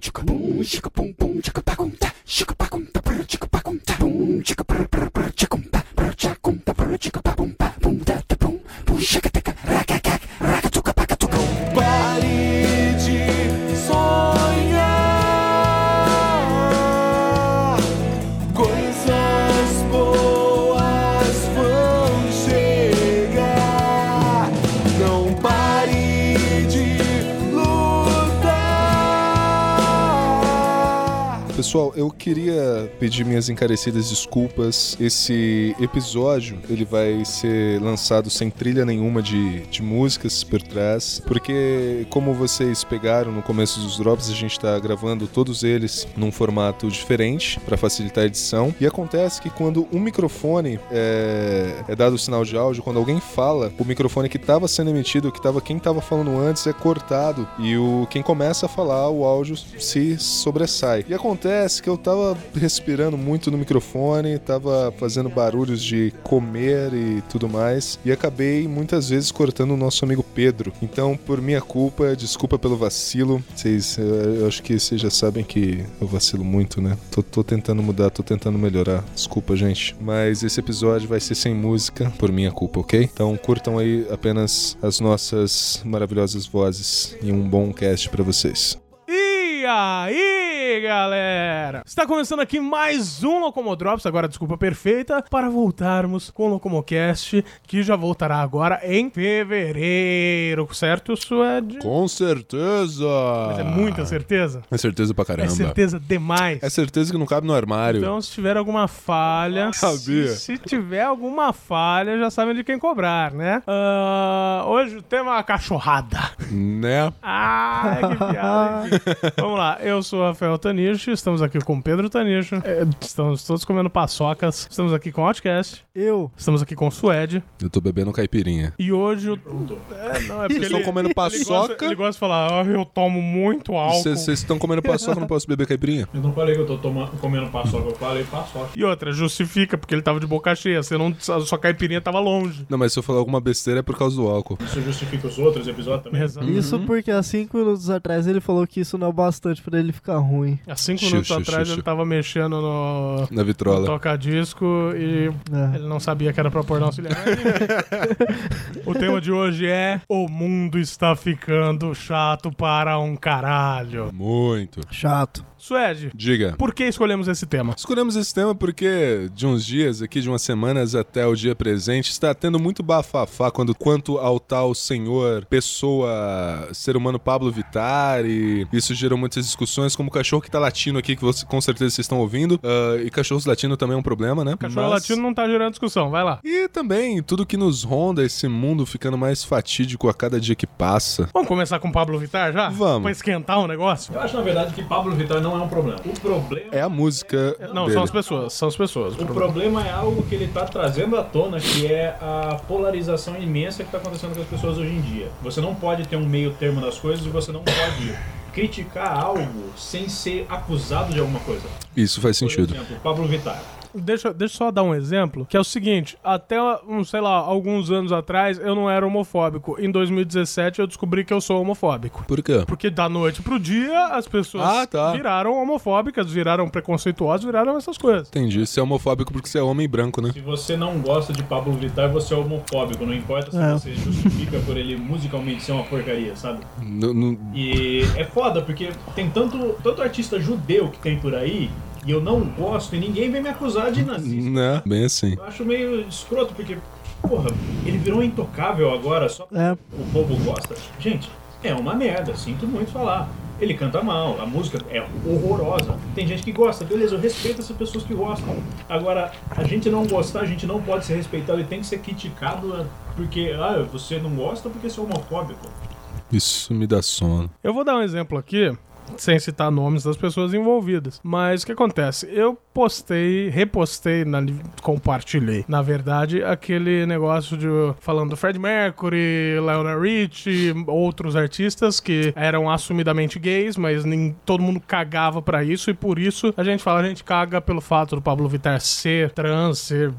치카 치카 뽕 치카 뽕뽕 치카 빠공따 치카 빠 queria pedir minhas encarecidas desculpas. Esse episódio ele vai ser lançado sem trilha nenhuma de, de músicas por trás, porque como vocês pegaram no começo dos drops, a gente está gravando todos eles num formato diferente para facilitar a edição. E acontece que quando um microfone é, é dado o sinal de áudio, quando alguém fala, o microfone que estava sendo emitido, que tava quem estava falando antes é cortado e o quem começa a falar, o áudio se sobressai. E acontece que eu tava respirando muito no microfone, tava fazendo barulhos de comer e tudo mais, e acabei muitas vezes cortando o nosso amigo Pedro. Então, por minha culpa, desculpa pelo vacilo. Vocês, eu, eu acho que vocês já sabem que eu vacilo muito, né? Tô, tô tentando mudar, tô tentando melhorar. Desculpa, gente. Mas esse episódio vai ser sem música, por minha culpa, ok? Então, curtam aí apenas as nossas maravilhosas vozes e um bom cast pra vocês. E aí, galera? Está começando aqui mais um Locomodrops, agora desculpa perfeita, para voltarmos com o Locomocast, que já voltará agora em fevereiro, certo, Suede? Com certeza! Mas é muita certeza? É certeza pra caramba. É certeza demais. É certeza que não cabe no armário. Então, se tiver alguma falha, Sabia. Se, se tiver alguma falha, já sabem de quem cobrar, né? Ah, hoje o tema é cachorrada. Né? Ah, que piada. Vamos lá, eu sou o Rafael Tanicho, estamos aqui com o Pedro Tanicho, é, estamos todos comendo paçocas, estamos aqui com o Outcast, Eu. estamos aqui com o Suede, Eu tô bebendo caipirinha. e hoje o... É, não, é porque Vocês estão ele- comendo ele gosta, paçoca? ele gosta de falar, "Ah, eu tomo muito álcool. Vocês estão comendo paçoca, não posso beber caipirinha? Eu não falei que eu tô tomando, comendo paçoca, eu falei paçoca. E outra, justifica, porque ele tava de boca cheia, você não, a sua caipirinha tava longe. Não, mas se eu falar alguma besteira é por causa do álcool. Isso justifica os outros episódios também? Exato. Isso porque há cinco minutos atrás ele falou que isso não é o bastante pra ele ficar ruim. Há cinco Xiu, minutos xiu, atrás xiu, ele tava mexendo no, Na vitrola. toca-disco e É. ele não sabia que era pra pôr no auxiliar. o tema de hoje é O mundo está ficando chato para um caralho. Muito. Chato. Suede, Diga. por que escolhemos esse tema? Escolhemos esse tema porque de uns dias, aqui de umas semanas até o dia presente, está tendo muito bafafá quando, quanto ao tal senhor, pessoa, ser humano Pablo Vittar e isso gerou muitas discussões, como o cachorro que tá latindo aqui, que você, com certeza vocês estão ouvindo, ah, e cachorros latindo também é um problema, né? Cachorro Mas- latino não tá gerando discussão, vai lá. E também tudo que nos ronda, esse mundo ficando mais fatídico a cada dia que passa. Vamos começar com o Pablo Vittar já? Vamos. Pra esquentar o negócio? Eu acho, na verdade, que Pablo Vittar não é um problema. O problema... É a música. Não, dele. são as pessoas, são as pessoas. O problema é algo que ele tá trazendo à tona, que é a polarização imensa que tá acontecendo com as pessoas hoje em dia. Você não pode ter um meio termo das coisas e você não pode criticar algo sem ser acusado de alguma coisa. Isso faz Por sentido. exemplo, Pablo Vittar. Deixa, deixa eu só dar um exemplo, que é o seguinte, até, um, sei lá, alguns anos atrás eu não era homofóbico. Em 2017 eu descobri que eu sou homofóbico. Por quê? Porque da noite pro dia as pessoas Ah, tá. viraram homofóbicas, viraram preconceituosas, viraram essas coisas. Entendi. Você é homofóbico porque você é homem branco, né? Se você não gosta de Pablo Vittar, você é homofóbico. Não importa se É. você justifica por ele musicalmente ser uma porcaria, sabe? N- n- E é foda, porque tem tanto, tanto artista judeu que tem por aí, e eu não gosto, e ninguém vem me acusar de nazista. né? Bem assim. Eu acho meio escroto, porque, porra, ele virou intocável agora, só É. o povo gosta. Gente, é uma merda, sinto muito falar. Ele canta mal, a música é horrorosa. Tem gente que gosta, beleza, eu respeito essas pessoas que gostam. Agora, a gente não gostar, a gente não pode ser respeitado e tem que ser criticado porque, ah, você não gosta porque você é homofóbico. Isso me dá sono. Eu vou dar um exemplo aqui, sem citar nomes das pessoas envolvidas. Mas o que acontece? Eu postei, repostei, na- compartilhei, na verdade, aquele negócio de falando do Fred Mercury, Lionel Richie, outros artistas que eram assumidamente gays, mas nem todo mundo cagava pra isso e por isso a gente fala, a gente caga pelo fato do Pablo Vittar ser trans, ser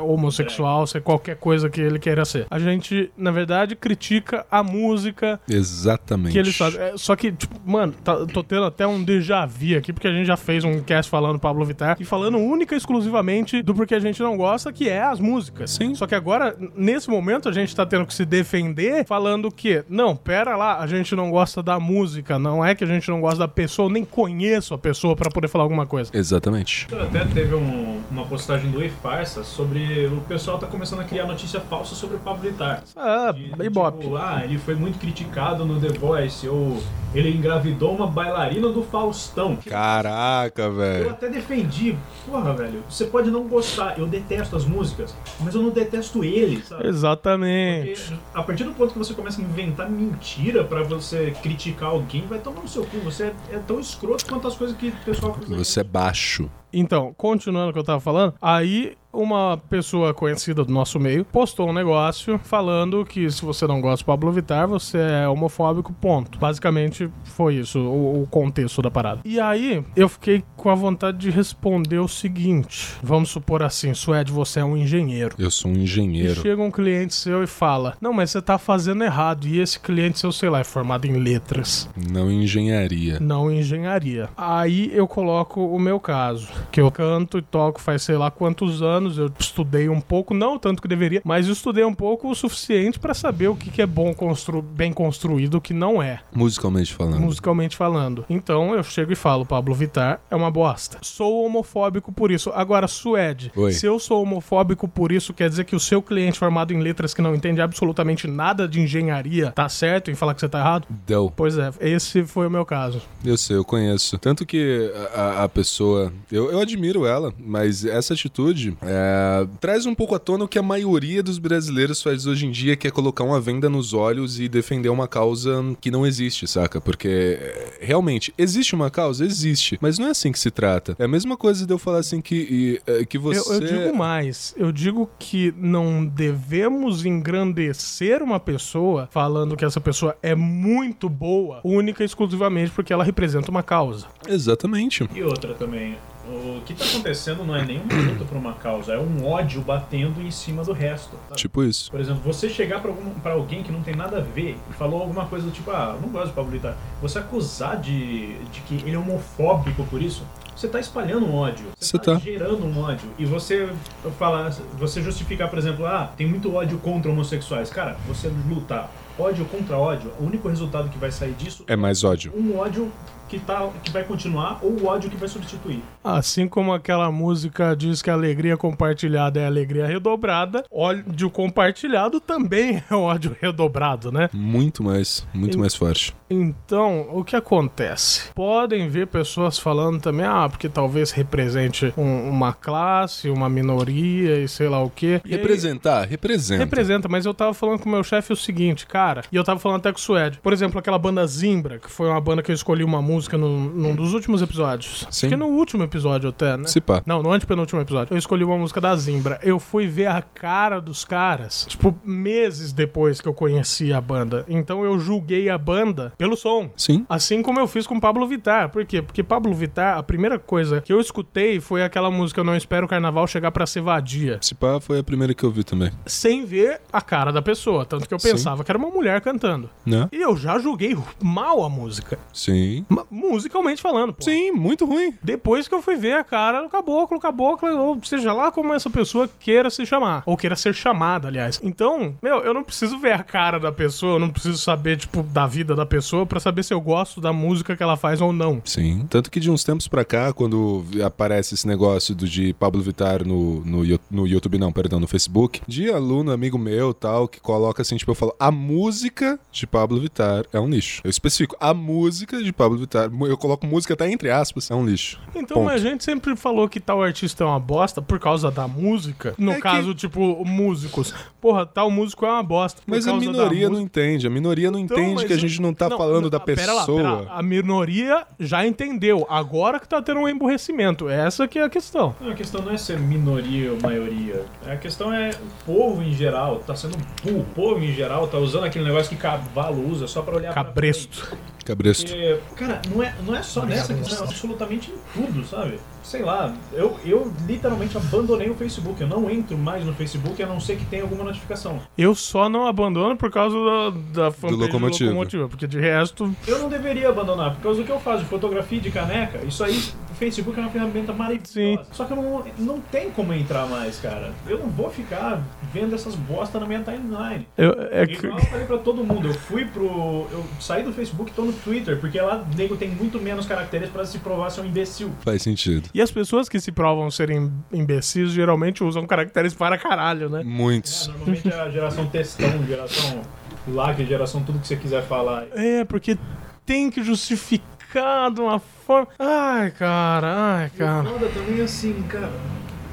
homossexual, ser qualquer coisa que ele queira ser. A gente, na verdade, critica a música Exatamente. que eles fazem. É, só que, tipo, mano, tá- tô tendo até um déjà vu aqui, porque a gente já fez um cast falando Pablo Vittar e falando única e exclusivamente do porquê a gente não gosta, que é as músicas. Sim. Só que agora, nesse momento, a gente tá tendo que se defender falando que, não, pera lá, a gente não gosta da música, não é que a gente não gosta da pessoa, eu nem conheço a pessoa pra poder falar alguma coisa. Exatamente. Até teve um- uma postagem do E-Farsa sobre o pessoal tá começando a criar notícia falsa sobre o Pablo Vittar. Ah, De- Ibope. Tipo, ah, ele foi muito criticado no The Voice, ou ele engravidou uma bailarina do Faustão. Caraca, Eu velho. até defendi, porra, velho, você pode não gostar, eu detesto as músicas, mas eu não detesto ele, sabe? Exatamente. Porque a partir do ponto que você começa a inventar mentira pra você criticar alguém, vai tomar no seu cu. Você é, é tão escroto quanto as coisas que o pessoal. Você é baixo. Então, continuando o que eu tava falando, aí uma pessoa conhecida do nosso meio postou um negócio falando que se você não gosta do Pablo Vittar, você é homofóbico, ponto. Basicamente foi isso, o, o contexto da parada. E aí eu fiquei com a vontade de responder o seguinte: vamos supor assim, Suede, você é um engenheiro. Eu sou um E engenheiro. chega um cliente seu e fala: Não, mas você tá fazendo errado. E esse cliente seu, sei lá, é formado em letras Não em engenharia. não em engenharia. Aí eu coloco o meu caso, que eu canto e toco faz sei lá quantos anos, eu estudei um pouco, não tanto que deveria, mas eu estudei um pouco o suficiente pra saber o que, que é bom constru bem construído e o que não é, Musicalmente falando. musicalmente falando. Então eu chego e falo, Pablo Vittar é uma bosta. Sou homofóbico por isso. Agora, Suede, Oi. se eu sou homofóbico por isso, quer dizer que o seu cliente formado em letras que não entende absolutamente nada de engenharia tá certo em falar que você tá errado? Deu. Pois é, esse foi o meu caso. Eu sei, eu conheço. Tanto que a, a- pessoa. Eu, eu admiro ela, mas essa atitude é, traz um pouco à tona o que a maioria dos brasileiros faz hoje em dia, que é colocar uma venda nos olhos e defender uma causa que não existe, saca? Porque é, realmente, existe uma causa? Existe. Mas não é assim que se trata. É a mesma coisa de eu falar assim que, e, é, que você. Eu, eu digo mais, eu digo que não devemos engrandecer uma pessoa falando que essa pessoa é muito boa, única e exclusivamente porque ela representa uma causa. Exatamente. E outra também, o que tá acontecendo não é nenhuma luta por uma causa, é um ódio batendo em cima do resto. sabe? Tipo isso. Por exemplo, você chegar pra, algum, pra alguém que não tem nada a ver e falou alguma coisa do tipo, ah, eu não gosto de Pablo Vittar, você acusar de, de que ele é homofóbico por isso, você tá espalhando um ódio. Você tá, tá. gerando um ódio. E você falar, você justificar, por exemplo, ah, tem muito ódio contra homossexuais. Cara, você lutar ódio contra ódio, o único resultado que vai sair disso É mais ódio. um ódio que, tá, que vai continuar ou o ódio que vai substituir. Assim como aquela música diz que a alegria compartilhada é alegria redobrada, ódio compartilhado também é ódio redobrado, né? Muito mais. Muito E- mais forte. Então, o que acontece? Podem ver pessoas falando também, ah, porque talvez represente um- uma classe, uma minoria e sei lá o quê. E aí- Representar, representa. Representa, mas eu tava falando com o meu chefe o seguinte, cara, e eu tava falando até com o Suede. Por exemplo, aquela banda Zimbra, que foi uma banda que eu escolhi uma música no- num dos últimos episódios. Sim. Acho que no último episódio até, né? Se pá. Não, no antepenúltimo episódio. Eu escolhi uma música da Zimbra. Eu fui ver a cara dos caras, tipo, meses depois que eu conheci a banda. Então eu julguei a banda pelo som. Sim. Assim como eu fiz com Pablo Vittar. Por quê? Porque Pablo Vittar, a primeira coisa que eu escutei foi aquela música Eu Não Espero o Carnaval Chegar pra Ser Vadia. Se pá foi a primeira que eu vi também. Sem ver a cara da pessoa. Tanto que eu Sim. pensava que era uma mulher cantando. Né? E eu já julguei mal a música. Sim. Ma- musicalmente falando, pô. Sim, muito ruim. Depois que eu fui ver a cara do caboclo, caboclo, ou seja lá como essa pessoa queira se chamar. Ou queira ser chamada, aliás. Então, meu, eu não preciso ver a cara da pessoa, eu não preciso saber, tipo, da vida da pessoa pra saber se eu gosto da música que ela faz ou não. Sim. Tanto que de uns tempos pra cá, quando aparece esse negócio do de Pablo Vittar no, no, no YouTube, não, perdão, no Facebook, de aluno, amigo meu tal, que coloca assim, tipo, eu falo, a música de Pablo Vittar é um lixo. Eu especifico, a música de Pablo Vittar, eu coloco música até entre aspas, é um lixo. Então, Ponto. a gente sempre falou que tal artista é uma bosta por causa da música. No É que- caso, tipo, músicos. Porra, tal músico é uma bosta. Mas a minoria não entende, a minoria não Então, entende que a gente não tá falando da ah, pera lá, pessoa. pera lá. A minoria já entendeu. Agora que tá tendo um emburrecimento. Essa que é a questão. Não, a questão não é ser minoria ou maioria. A questão é o povo em geral tá sendo burro. O povo em geral tá usando aquele negócio que cavalo usa só pra olhar Cabresto. Cabresto. Porque, cara, não é, não é só nessa questão, é absolutamente em tudo, sabe? Sei lá, eu, eu literalmente abandonei o Facebook. Eu não entro mais no Facebook a não ser que tenha alguma notificação. Eu só não abandono por causa da, da fanpage Locomotivo. porque de resto, Eu não deveria abandonar, por causa do que eu faço de fotografia e de caneca. Isso aí, Facebook é uma ferramenta maravilhosa. Sim. Só que eu não, não tem como entrar mais, cara. Eu não vou ficar vendo essas bosta na minha timeline. eu, é que... Igual eu falei pra todo mundo, eu fui pro. Eu saí do Facebook e tô no Twitter, porque lá o nego tem muito menos caracteres pra se provar ser um imbecil. Faz sentido. E as pessoas que se provam serem imbecis geralmente usam caracteres para caralho, né? É, Muitos. normalmente é a geração textão, geração like, geração tudo que você quiser falar. É, porque tem que justificar de uma forma. Ai, cara, ai, E cara. foda também é assim, cara.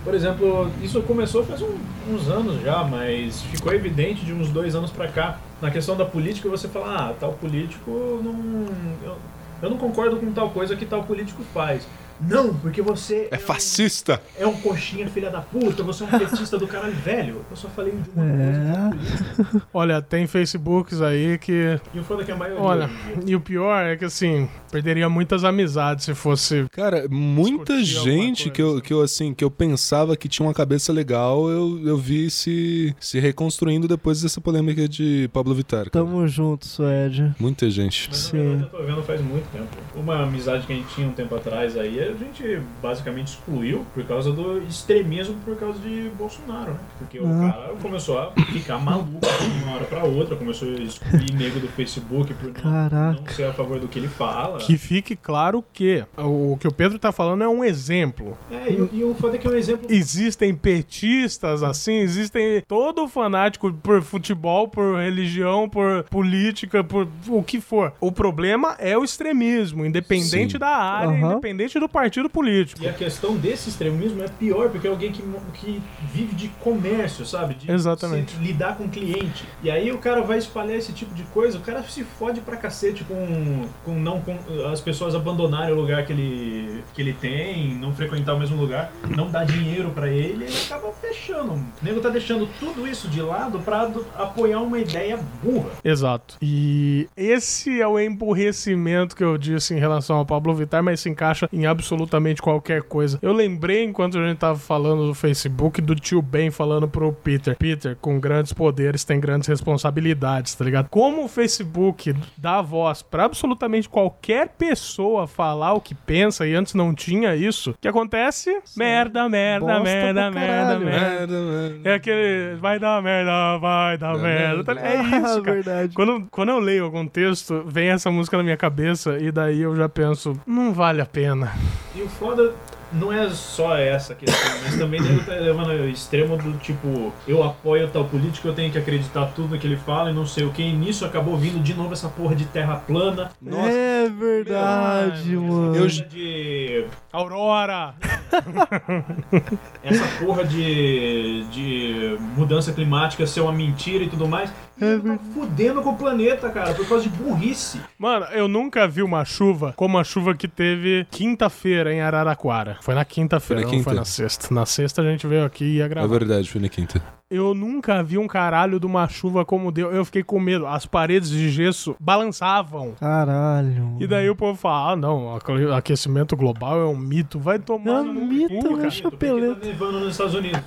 Por exemplo, isso começou faz um- uns anos já, mas ficou evidente de uns dois anos pra cá. Na questão da política, você fala, ah, tal político não. Eu, eu não concordo com tal coisa que tal político faz. Não, porque você É um- fascista. é um coxinha filha da puta, você é um petista do caralho velho. Eu só falei de uma coisa É. é. Olha, tem Facebooks aí que. E o foda é que a maioria. Olha, dia- e o pior é que assim, perderia muitas amizades se fosse. Cara, muita gente que eu, que eu assim, que eu pensava que tinha uma cabeça legal, eu, eu vi se, se reconstruindo depois dessa polêmica de Pablo Vittar. cara. Tamo junto, Suede. Muita gente. Mas na Sim. eu tô vendo faz muito tempo. Uma amizade que a gente tinha um tempo atrás aí, a gente basicamente excluiu por causa do extremismo por causa de Bolsonaro, né? Porque o Ah. cara começou a ficar maluco de uma hora pra outra, começou a excluir nego do Facebook por Caraca. não ser a favor do que ele fala. Que fique claro que o que o Pedro tá falando é um exemplo. É, e, o- e o foda é que é um exemplo. Existem petistas assim, existem todo fanático por futebol, por religião, por política, por o que for. O problema é o extremismo, independente Sim. da área, Aham. independente do partido político. E a questão desse extremismo é pior, porque é alguém que, que vive de comércio, sabe? De Exatamente. se- lidar com cliente. E aí o cara vai espalhar esse tipo de coisa, o cara se fode pra cacete com, com não com as pessoas abandonarem o lugar que ele, que ele tem, não frequentar o mesmo lugar, não dar dinheiro pra ele, ele acaba fechando. O nego tá deixando tudo isso de lado do- apoiar uma ideia burra. Exato. E esse é o emburrecimento que eu disse em relação ao Pablo Vittar, mas se encaixa em absolutamente qualquer coisa. Eu lembrei, enquanto a gente tava falando do Facebook, do tio Ben falando pro Peter: Peter, com grandes poderes tem grandes responsabilidades, tá ligado? Como o Facebook dá voz pra absolutamente qualquer pessoa falar o que pensa, e antes não tinha isso, o que acontece? Merda, merda, Bosta merda, merda, caralho. merda. Merda, merda. É aquele. Vai dar merda, vai dar merda. É isso, cara. verdade. Quando, quando eu leio algum texto, vem essa música na minha cabeça e daí eu já penso, não vale a pena. E o foda não é só essa questão, mas também nego tá levando ao extremo do tipo, eu apoio tal político, eu tenho que acreditar tudo que ele fala e não sei o que. E nisso acabou vindo de novo essa porra de terra plana. Nossa. É verdade, Meu, mano. Eu- Essa de. Aurora! Essa porra de. de mudança climática ser uma mentira e tudo mais. É tá fudendo com o planeta, cara, por causa de burrice. Mano, eu nunca vi uma chuva como a chuva que teve quinta-feira em Araraquara. Foi na quinta-feira, Foi na não foi quinta. na sexta. Na sexta a gente veio aqui e ia É gravar. verdade, foi na quinta. Eu nunca vi um caralho de uma chuva como deu. Eu fiquei com medo. As paredes de gesso balançavam. Caralho. E daí o povo fala: ah, não, aque- aquecimento global é um mito. Vai tomar É um mito, cu, cara. Chapeleta. tá nevando nos Estados Unidos.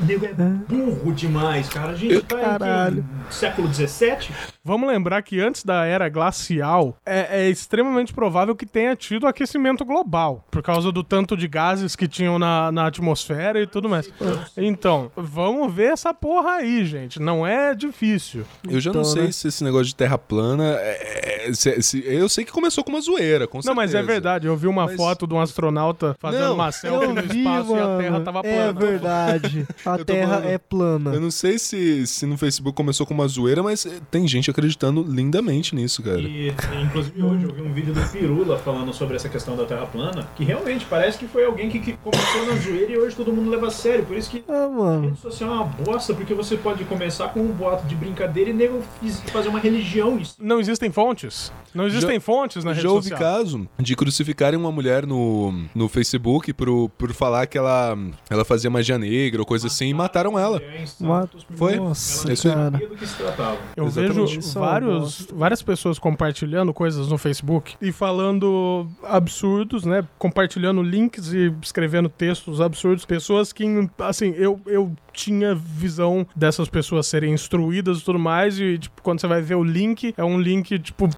o nego é burro demais, cara. A gente tá Caralho. em que, século XVII. Vamos lembrar que antes da era glacial, é, é extremamente provável que tenha tido aquecimento global, por causa do tanto de gases que tinham na, na atmosfera e tudo mais. Então, vamos ver essa porra aí, gente. Não é difícil. Eu já não Então, sei né? se esse negócio de terra plana. é- é- se- se- eu sei que começou com uma zoeira, com Não, mas é certeza. verdade. Eu vi uma Mas- foto de um astronauta fazendo Não, uma selfie no vi, espaço e a. Terra tava plana. É verdade. A Terra falando- é plana. Eu não sei se, se no Facebook começou com uma zoeira, mas tem gente acreditando lindamente nisso, cara. E, inclusive, hoje eu vi um vídeo do Pirula falando sobre essa questão da Terra plana, que realmente parece que foi alguém que, que começou na zoeira e hoje todo mundo leva a sério. Por isso que Ah, a mano. rede social é uma bosta, porque você pode começar com um boato de brincadeira e nego fazer uma religião nisso. Não existem fontes. Não existem fontes na rede Já houve social. caso de crucificarem uma mulher no, no Facebook por, por falar que ela, ela fazia magia negra ou coisa assim e mataram ela. Porque Foi? Nossa, É isso ela cara. sabia do que se tratava. Eu Exatamente. vejo, É vários, várias pessoas compartilhando coisas no Facebook e falando absurdos, né? Compartilhando links e escrevendo textos absurdos. Pessoas que, assim, eu, eu tinha visão dessas pessoas serem instruídas e tudo mais. E, tipo, quando você vai ver o link, é um link, tipo,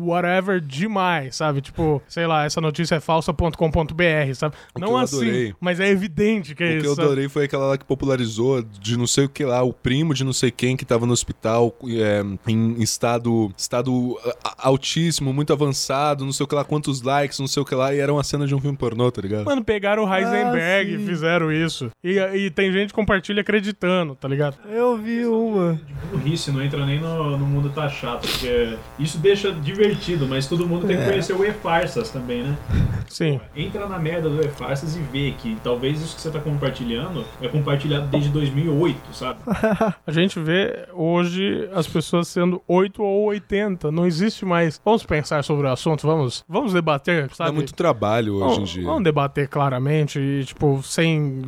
whatever demais, sabe? Tipo, sei lá, essa notícia é falsa.com.br, sabe? O que Não eu assim, adorei. mas é evidente que é O que isso. eu sabe? adorei foi aquela lá que popularizou de não sei o que lá, o primo de não sei quem que tava no hospital é, em estado, estado altíssimo, muito avançado, não sei o que lá, quantos likes, não sei o que lá, e era uma cena de um filme pornô, tá ligado? Mano, pegaram o Heisenberg Ah, e fizeram isso. E, e tem gente que compartilha acreditando, tá ligado? Eu vi uma. De burrice, não entra nem no, no mundo tá chato, porque isso deixa divertido, mas todo mundo tem que É. conhecer o E-Farsas também, né? Sim. Entra na merda do E-Farsas e vê que talvez isso que você tá compartilhando é compartilhado desde 2008, sabe? A gente vê hoje as pessoas sendo 8 ou 80. Não existe mais. Vamos pensar sobre o assunto, vamos, vamos debater, Dá sabe? muito trabalho hoje em vamos, dia. vamos debater claramente e, tipo, sem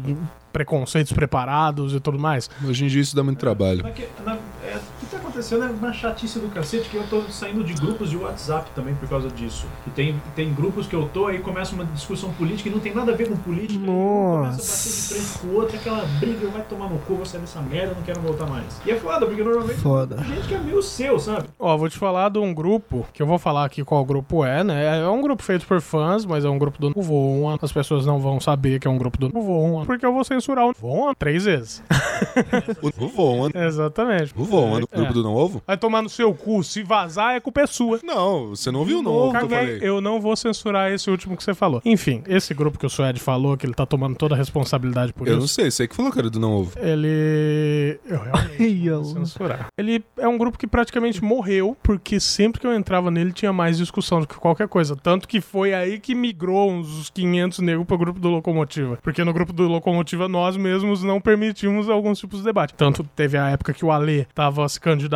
preconceitos preparados e tudo mais. Hoje em dia isso dá muito trabalho. Na na- é, acontecendo é uma chatice do cacete que eu tô saindo de grupos de WhatsApp também por causa disso. Que tem, tem grupos que eu tô aí começa uma discussão política e não tem nada a ver com política. e um Começa a bater de frente com o outro, aquela briga, vai tomar no cu, vou sair dessa merda, não quero voltar mais. E é foda, porque normalmente Foda. tem gente que é meio seu, sabe? Ó, vou te falar de um grupo, que eu vou falar aqui qual grupo é, né? É um grupo feito por fãs, mas é um grupo do Novo One. As pessoas não vão saber que é um grupo do Novo One, porque eu vou censurar o Novo One três vezes. O, o Voa, Exatamente. o Voa, no É. grupo do Não Ovo? Vai tomar no seu cu, se vazar é culpa é sua. Não, você não viu o Não Ovo que eu eu não vou censurar esse último que você falou. Enfim, esse grupo que o Suede falou, que ele tá tomando toda a responsabilidade por Eu isso. não sei, você que falou que era do Não Ovo. Ele. Eu realmente não vou eu- censurar. Ele é um grupo que praticamente morreu, porque sempre que eu entrava nele tinha mais discussão do que qualquer coisa. Tanto que foi aí que migrou uns 500 negros pro grupo do Locomotiva. Porque no grupo do Locomotiva nós mesmos não permitimos alguns tipos de debate. Tanto teve a época que o Ale tava se candidatando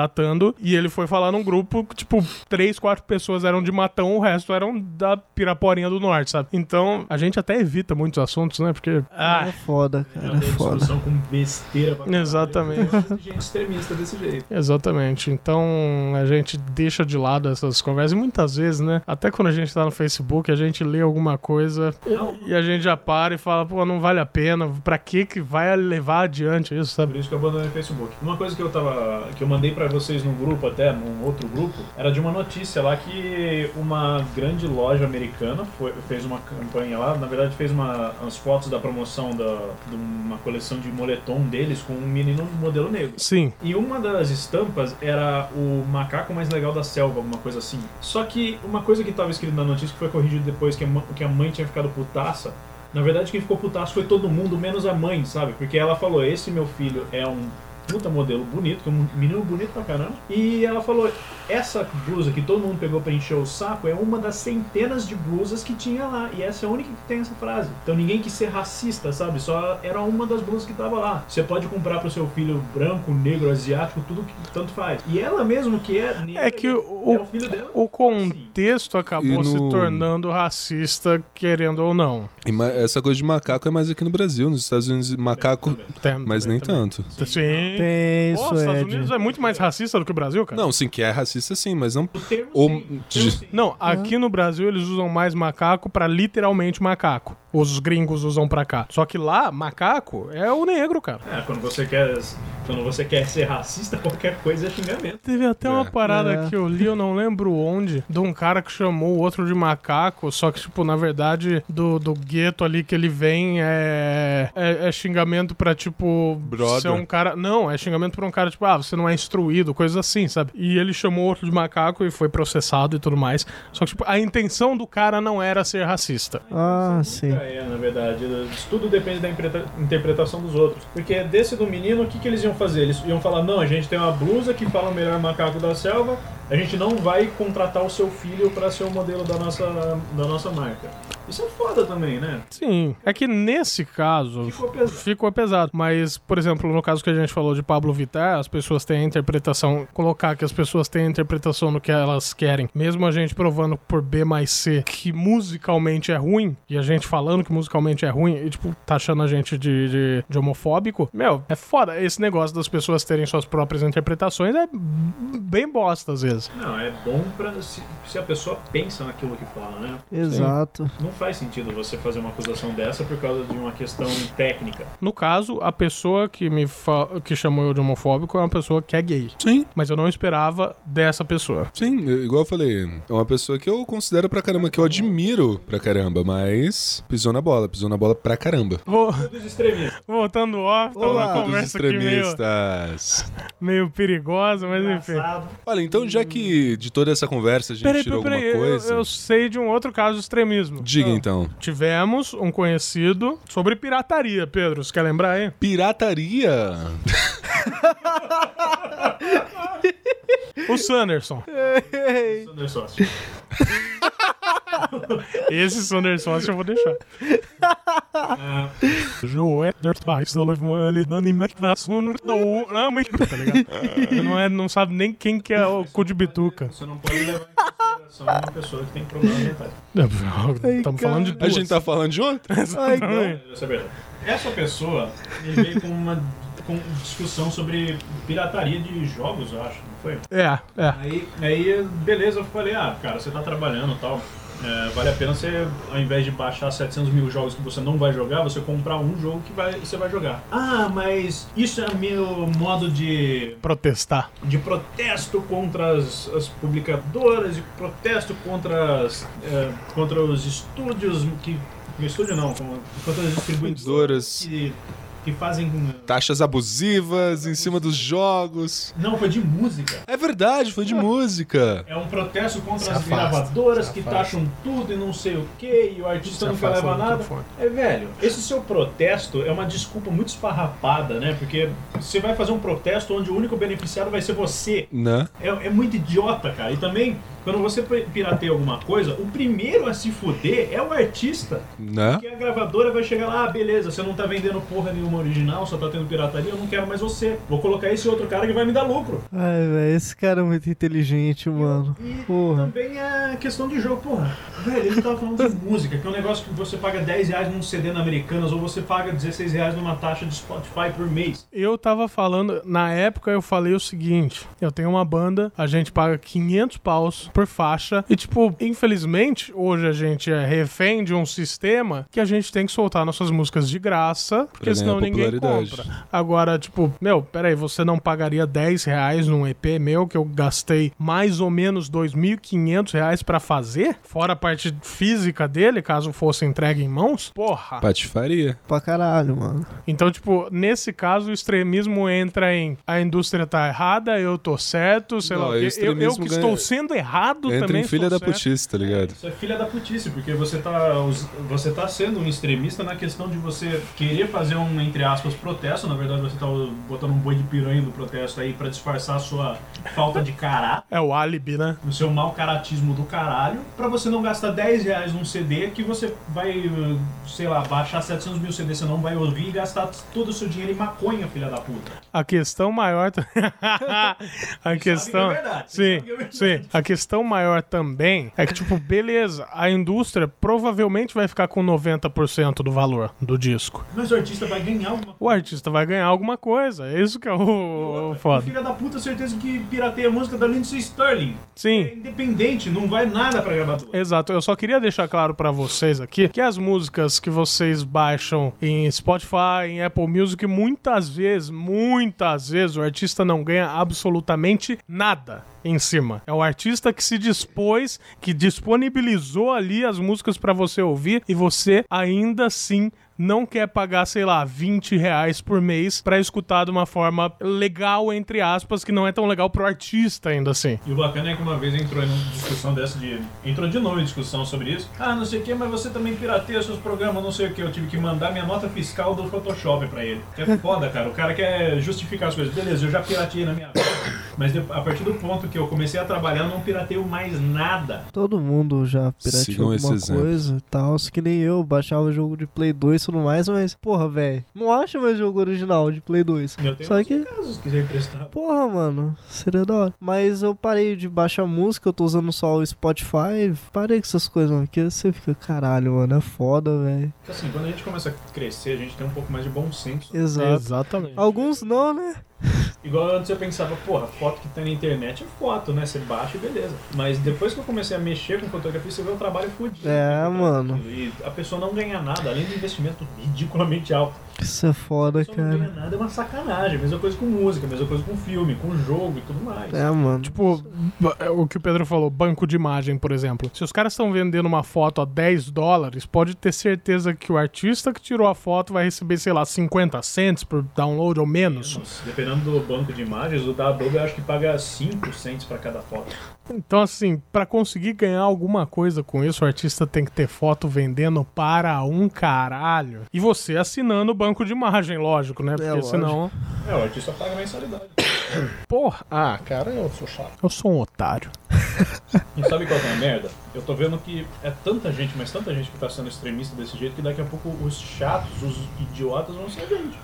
e ele foi falar num grupo que, tipo, três, quatro pessoas eram de Matão, o resto eram da Piraporinha do Norte, sabe? Então a gente até evita muitos assuntos, né? Porque. Ah, É foda, cara. É foda. discussão com besteira pra. Exatamente. Gente extremista desse jeito. Exatamente. Então a gente deixa de lado essas conversas. E muitas vezes, né? Até quando a gente tá no Facebook, a gente lê alguma coisa e, e a gente já para e fala, pô, não vale a pena. Pra que que vai levar adiante isso, sabe? Por isso que eu abandonei o Facebook. Uma coisa que eu tava. que eu mandei pra vocês num grupo até, num outro grupo, era de uma notícia lá que uma grande loja americana foi- fez uma campanha lá, na verdade fez uma, umas fotos da promoção da, de uma coleção de moletom deles com um menino modelo negro. Sim. E uma das estampas era o macaco mais legal da selva, alguma coisa assim. Só que uma coisa que estava escrito na notícia que foi corrigido depois que a, que a mãe tinha ficado putaça. Na verdade, quem ficou putaço foi todo mundo, menos a mãe, sabe? Porque ela falou: Esse meu filho é um puta modelo bonito, que é um menino bonito pra caramba. E ela falou: Essa blusa que todo mundo pegou pra encher o saco é uma das centenas de blusas que tinha lá. E essa é a única que tem essa frase. Então ninguém quis ser racista, sabe? Só era uma das blusas que tava lá. Você pode comprar pro seu filho branco, negro, asiático, tudo que tanto faz. E ela mesmo que é negra, É que o, é o filho dela. o contexto acabou E se no- tornando racista, querendo ou não. E essa coisa de macaco é mais aqui no Brasil. Nos Estados Unidos, macaco. Tem- Mas nem tanto. Sim. Tem Pô, isso, os Estados Ed. Unidos é muito mais racista do que o Brasil, cara. Não, sim, que é racista sim, mas não. O termo Ou- sim, o termo de- sim. Não, aqui no Brasil eles usam mais macaco pra literalmente macaco. Os gringos usam pra cá. Só que lá, macaco é o negro, cara. É, quando você quer. Quando você quer ser racista, qualquer coisa é xingamento. Teve até uma É. parada É. que eu li, eu não lembro onde, de um cara que chamou o outro de macaco, só que, tipo, na verdade, do, do gueto ali que ele vem é, é, é xingamento pra, tipo, Brother. ser um cara. Não, é xingamento pra um cara, tipo, ah, você não é instruído, coisas assim, sabe? E ele chamou o outro de macaco e foi processado e tudo mais. Só que, tipo, a intenção do cara não era ser racista. Ah, sim. É, na verdade. Isso tudo depende da interpreta- interpretação dos outros. Porque desse do menino, o que, que eles iam fazer? Eles iam falar: não, a gente tem uma blusa que fala o melhor macaco da selva, a gente não vai contratar o seu filho para ser o modelo da nossa, da nossa marca. Isso é foda também, né? Sim. É que nesse caso. Ficou pesado. Ficou pesado. Mas, por exemplo, no caso que a gente falou de Pablo Vittar, as pessoas têm a interpretação. Colocar que as pessoas têm a interpretação do que elas querem. Mesmo a gente provando por B mais C que musicalmente é ruim, e a gente falando que musicalmente é ruim, e tipo, taxando a gente de, de, de homofóbico, meu, é foda. Esse negócio das pessoas terem suas próprias interpretações é bem bosta às vezes. Não, é bom pra se, se a pessoa pensa naquilo que fala, né? Exato. Não faz sentido você fazer uma acusação dessa por causa de uma questão técnica. No caso, a pessoa que me fa- que chamou eu de homofóbico é uma pessoa que é gay. Sim, Mas eu não esperava dessa pessoa. sim, igual eu falei, é uma pessoa que eu considero pra caramba, que eu admiro pra caramba, mas pisou na bola, pisou na bola pra caramba. Vou- voltando off, tá Olá. uma Dos conversa aqui meio, extremistas. meio perigosa, mas enfim. Engraçado. Olha, então já que de toda essa conversa a gente Peraí, tirou peraí, alguma peraí, eu, coisa, eu sei de um outro caso de extremismo. diga Então. Tivemos um conhecido sobre pirataria, Pedro. Você quer lembrar aí? Pirataria! O Sanderson. Sander Sócio. Esse Sanderson eu vou deixar. Não, mas tá ligado? Não, é, não sabe nem quem que é o cu de bituca. você não pode levar em consideração uma pessoa que tem problemas mentais. Estamos falando de A duas. gente tá falando de outra? Exatamente. Essa é pessoa ele veio com uma com discussão sobre pirataria de jogos, eu acho, não foi? É, é. Aí, aí beleza, eu falei, ah, cara, você tá trabalhando e tal. é, vale a pena você, ao invés de baixar 700 mil jogos que você não vai jogar, você comprar um jogo que vai, você vai jogar. Ah, mas isso é meu modo de Protestar. de protesto contra as, as publicadoras, de protesto contra, as, é, contra os estúdios que. Estúdio não, contra as distribuidoras que, que fazem. Taxas abusivas em cima dos jogos. Não, foi de música. É verdade, foi de música. É um protesto contra Se as afasta, gravadoras se que taxam tudo e não sei o que, e o artista Se nunca afasta leva do nada. É, velho, esse seu protesto é uma desculpa muito esfarrapada, né? Porque você vai fazer um protesto onde o único beneficiado vai ser você. Né? É, é muito idiota, cara. E também, quando você pi- pirateia alguma coisa, o primeiro a se fuder é o artista. Né? Porque a gravadora vai chegar lá, ah, beleza, você não tá vendendo porra nenhuma original, só tá tendo pirataria, eu não quero mais você. Vou colocar esse outro cara que vai me dar lucro. Ai, velho, esse cara é muito inteligente, mano. E Porra. também a questão de jogo, porra. Velho, ele tava falando de música, que é um negócio que você paga 10 reais num CD na Americanas, ou você paga 16 reais numa taxa de Spotify por mês. Eu tava falando, na época eu falei o seguinte: eu tenho uma banda, a gente paga 500 paus por faixa, e tipo, infelizmente, hoje a gente é refém de um sistema que a gente tem que soltar nossas músicas de graça, porque senão ganhar ninguém compra. Agora, tipo, meu, peraí, você não pagaria 10 reais num EP meu que eu gastei mais ou menos 2.500 reais pra fazer? Fora a parte física dele, caso fosse entregue em mãos? Porra! Patifaria. Pra caralho, mano. Então, tipo, nesse caso, o extremismo entra em a indústria tá errada, eu tô certo, sei Não, lá o quê. Eu, eu que ganha- estou sendo errado Entra também em filha da certo. putice, tá ligado? Isso é filha da putice, porque você tá, você tá sendo um extremista na questão de você querer fazer um, entre aspas, protesto. Na verdade, você tá botando um boi de piranha do protesto aí pra disfarçar a sua falta de caráter. É o álibi, né? o seu mau caratismo do caralho, pra você não gastar 10 reais num CD que você vai, sei lá, baixar 700 mil CDs, você não vai ouvir e gastar todo o seu dinheiro em maconha, filha da puta. A questão maior. a questão. que é verdade, sim, é sim. A questão maior também é que, tipo, beleza, a indústria provavelmente vai ficar com 90% do valor do disco. Mas o artista vai ganhar alguma O artista vai ganhar alguma coisa. É isso que é o, o foda. Filha da puta, certeza que pirateia a música da Lindsay Sterling. É Sim. independente, não vai nada pra gravadora. Exato, eu só queria deixar claro pra vocês aqui que as músicas que vocês baixam em Spotify, em Apple Music, muitas vezes, muitas vezes o artista não ganha absolutamente nada em cima. É o artista que se dispôs, que disponibilizou ali as músicas pra você ouvir e você ainda assim não quer pagar, sei lá, 20 reais por mês pra escutar de uma forma legal, entre aspas, que não é tão legal pro artista ainda assim. E o bacana é que uma vez entrou em uma discussão dessa de. Entrou de novo em discussão sobre isso. Ah, não sei o que, mas você também pirateia seus programas, não sei o que. Eu tive que mandar minha nota fiscal do Photoshop pra ele. É foda, cara. O cara quer justificar as coisas. Beleza, eu já pirateei na minha vida. Mas a partir do ponto que eu comecei a trabalhar, eu não pirateio mais nada. Todo mundo já pirateou alguma coisa e tal. Que nem eu, baixava jogo de Play 2 e tudo mais, mas, porra, velho, não acha mais jogo original de Play 2. Eu tenho Só que- casos, se quiser emprestar. Porra, mano, seria da hora. Mas eu parei de baixar música, eu tô usando só o Spotify. Parei com essas coisas, mano. Porque você fica, caralho, mano, é foda, velho. Assim, quando a gente começa a crescer, a gente tem um pouco mais de bom senso. Exato. Exatamente. Alguns não, né? Igual antes eu pensava, porra, foto que tá na internet é foto, né? Você baixa e beleza. Mas depois que eu comecei a mexer com fotografia, você vê o trabalho fudido. É, né? mano. E a pessoa não ganha nada, além do investimento ridiculamente alto. Isso é foda, pessoa não ganha cara. nada, é uma sacanagem. Mesma coisa com música, mesma coisa com filme, com jogo e tudo mais. É, mano. Tipo, é o que o Pedro falou, banco de imagem, por exemplo. Se os caras estão vendendo uma foto a 10 dólares, pode ter certeza que o artista que tirou a foto vai receber, sei lá, 50 cents por download ou menos. Menos. Dependendo do banco de imagens, o da Adobe eu acho que paga 5 cents pra cada foto. Então, assim, pra conseguir ganhar alguma coisa com isso, o artista tem que ter foto vendendo para um caralho. E você assinando o banco de imagem, lógico, né? Porque lógico. senão. É, o artista paga mensalidade. Porra! Ah, cara, eu sou chato. Eu sou um otário. E sabe qual é a merda? Eu tô vendo que é tanta gente, mas tanta gente que tá sendo extremista desse jeito que daqui a pouco os chatos, os idiotas vão ser gente.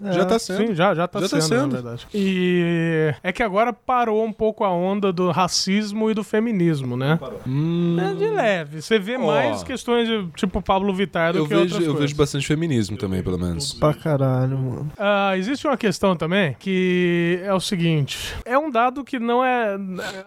Já É. tá sendo. Sim, já, já tá Já tá sendo, sendo. na verdade. E é que agora parou um pouco a onda do racismo e do feminismo, né? Parou. Hum, É de leve. Você vê Ó. mais questões de tipo Pablo Vittar do eu, que vejo, outras eu coisas. vejo bastante feminismo também, pelo menos. Pra caralho, mano. Ah, existe uma questão também que é o seguinte: é um dado que não é.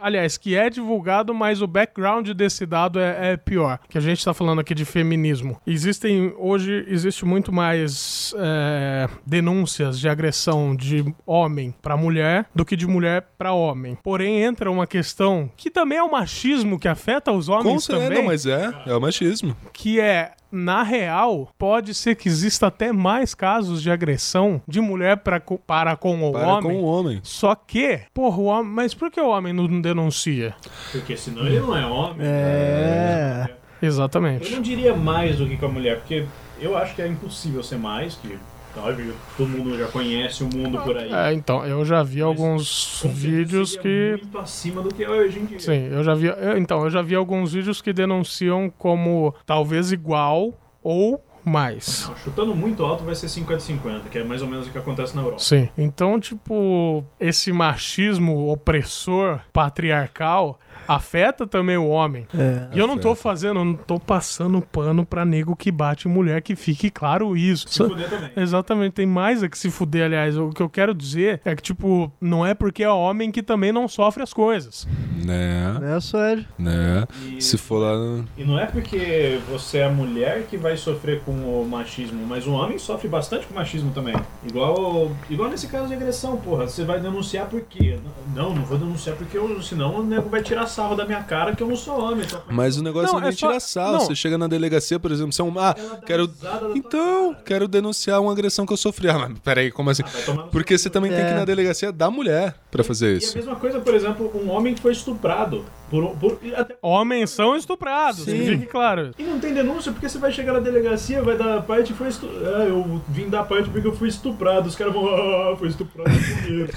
Aliás, que é divulgado, mas o background desse dado é, é pior. Que a gente tá falando aqui de feminismo. Existem. Hoje existe muito mais é, denúncias de agressão de homem pra mulher do que de mulher pra homem. Porém, entra uma questão que também é o machismo que afeta os Com homens certeza, também não, mas é, é o machismo. que é na real, pode ser que exista até mais casos de agressão de mulher pra, para com o Para homem. com o homem. Só que, porra, o homem, mas por que o homem não denuncia? Porque senão ele não é homem. É. Eu Exatamente. não diria mais do que com a mulher, porque eu acho que é impossível ser mais, que óbvio, todo mundo já conhece o mundo por aí. É, então, eu já vi alguns Com certeza vídeos que. muito acima do que é hoje em dia. Sim, eu já vi. eu- Então, eu já vi alguns vídeos que denunciam como talvez igual ou mais. Chutando muito alto vai ser 50-50, que é mais ou menos o que acontece na Europa. Sim. Então, tipo, esse machismo opressor, patriarcal, afeta também o homem. É. E eu não tô fazendo, eu não tô passando pano pra nego que bate mulher, que fique claro isso. Se fuder também. Exatamente, tem mais a que se fuder, aliás. O que eu quero dizer é que, tipo, não é porque é homem que também não sofre as coisas. Né, Né, Suede? né. E, Se for lá. no- e não é porque você é mulher que vai sofrer com o machismo, mas o homem sofre bastante com o machismo também. Igual, igual nesse caso de agressão, porra. Você vai denunciar por quê? Não, não vou denunciar porque eu, senão o nego vai tirar sarro da minha cara que eu não sou homem. Só Mas o negócio Não, não, é é nem só- tirar sal. não. Você chega na delegacia, por exemplo, você é um. Ah, quero. Então, quero denunciar uma agressão que eu sofri. Ah, mas peraí, como assim? Ah, Porque você também tem que ir É. na delegacia da mulher pra fazer E a isso. mesma coisa, por exemplo, um homem que foi estuprado. Por, por, até- Homens são estuprados, Sim. fique claro. e não tem denúncia porque você vai chegar na delegacia, vai dar a parte e foi estuprado. Ah, eu vim dar parte porque eu fui estuprado. Os caras vão, ah, foi estuprado primeiro.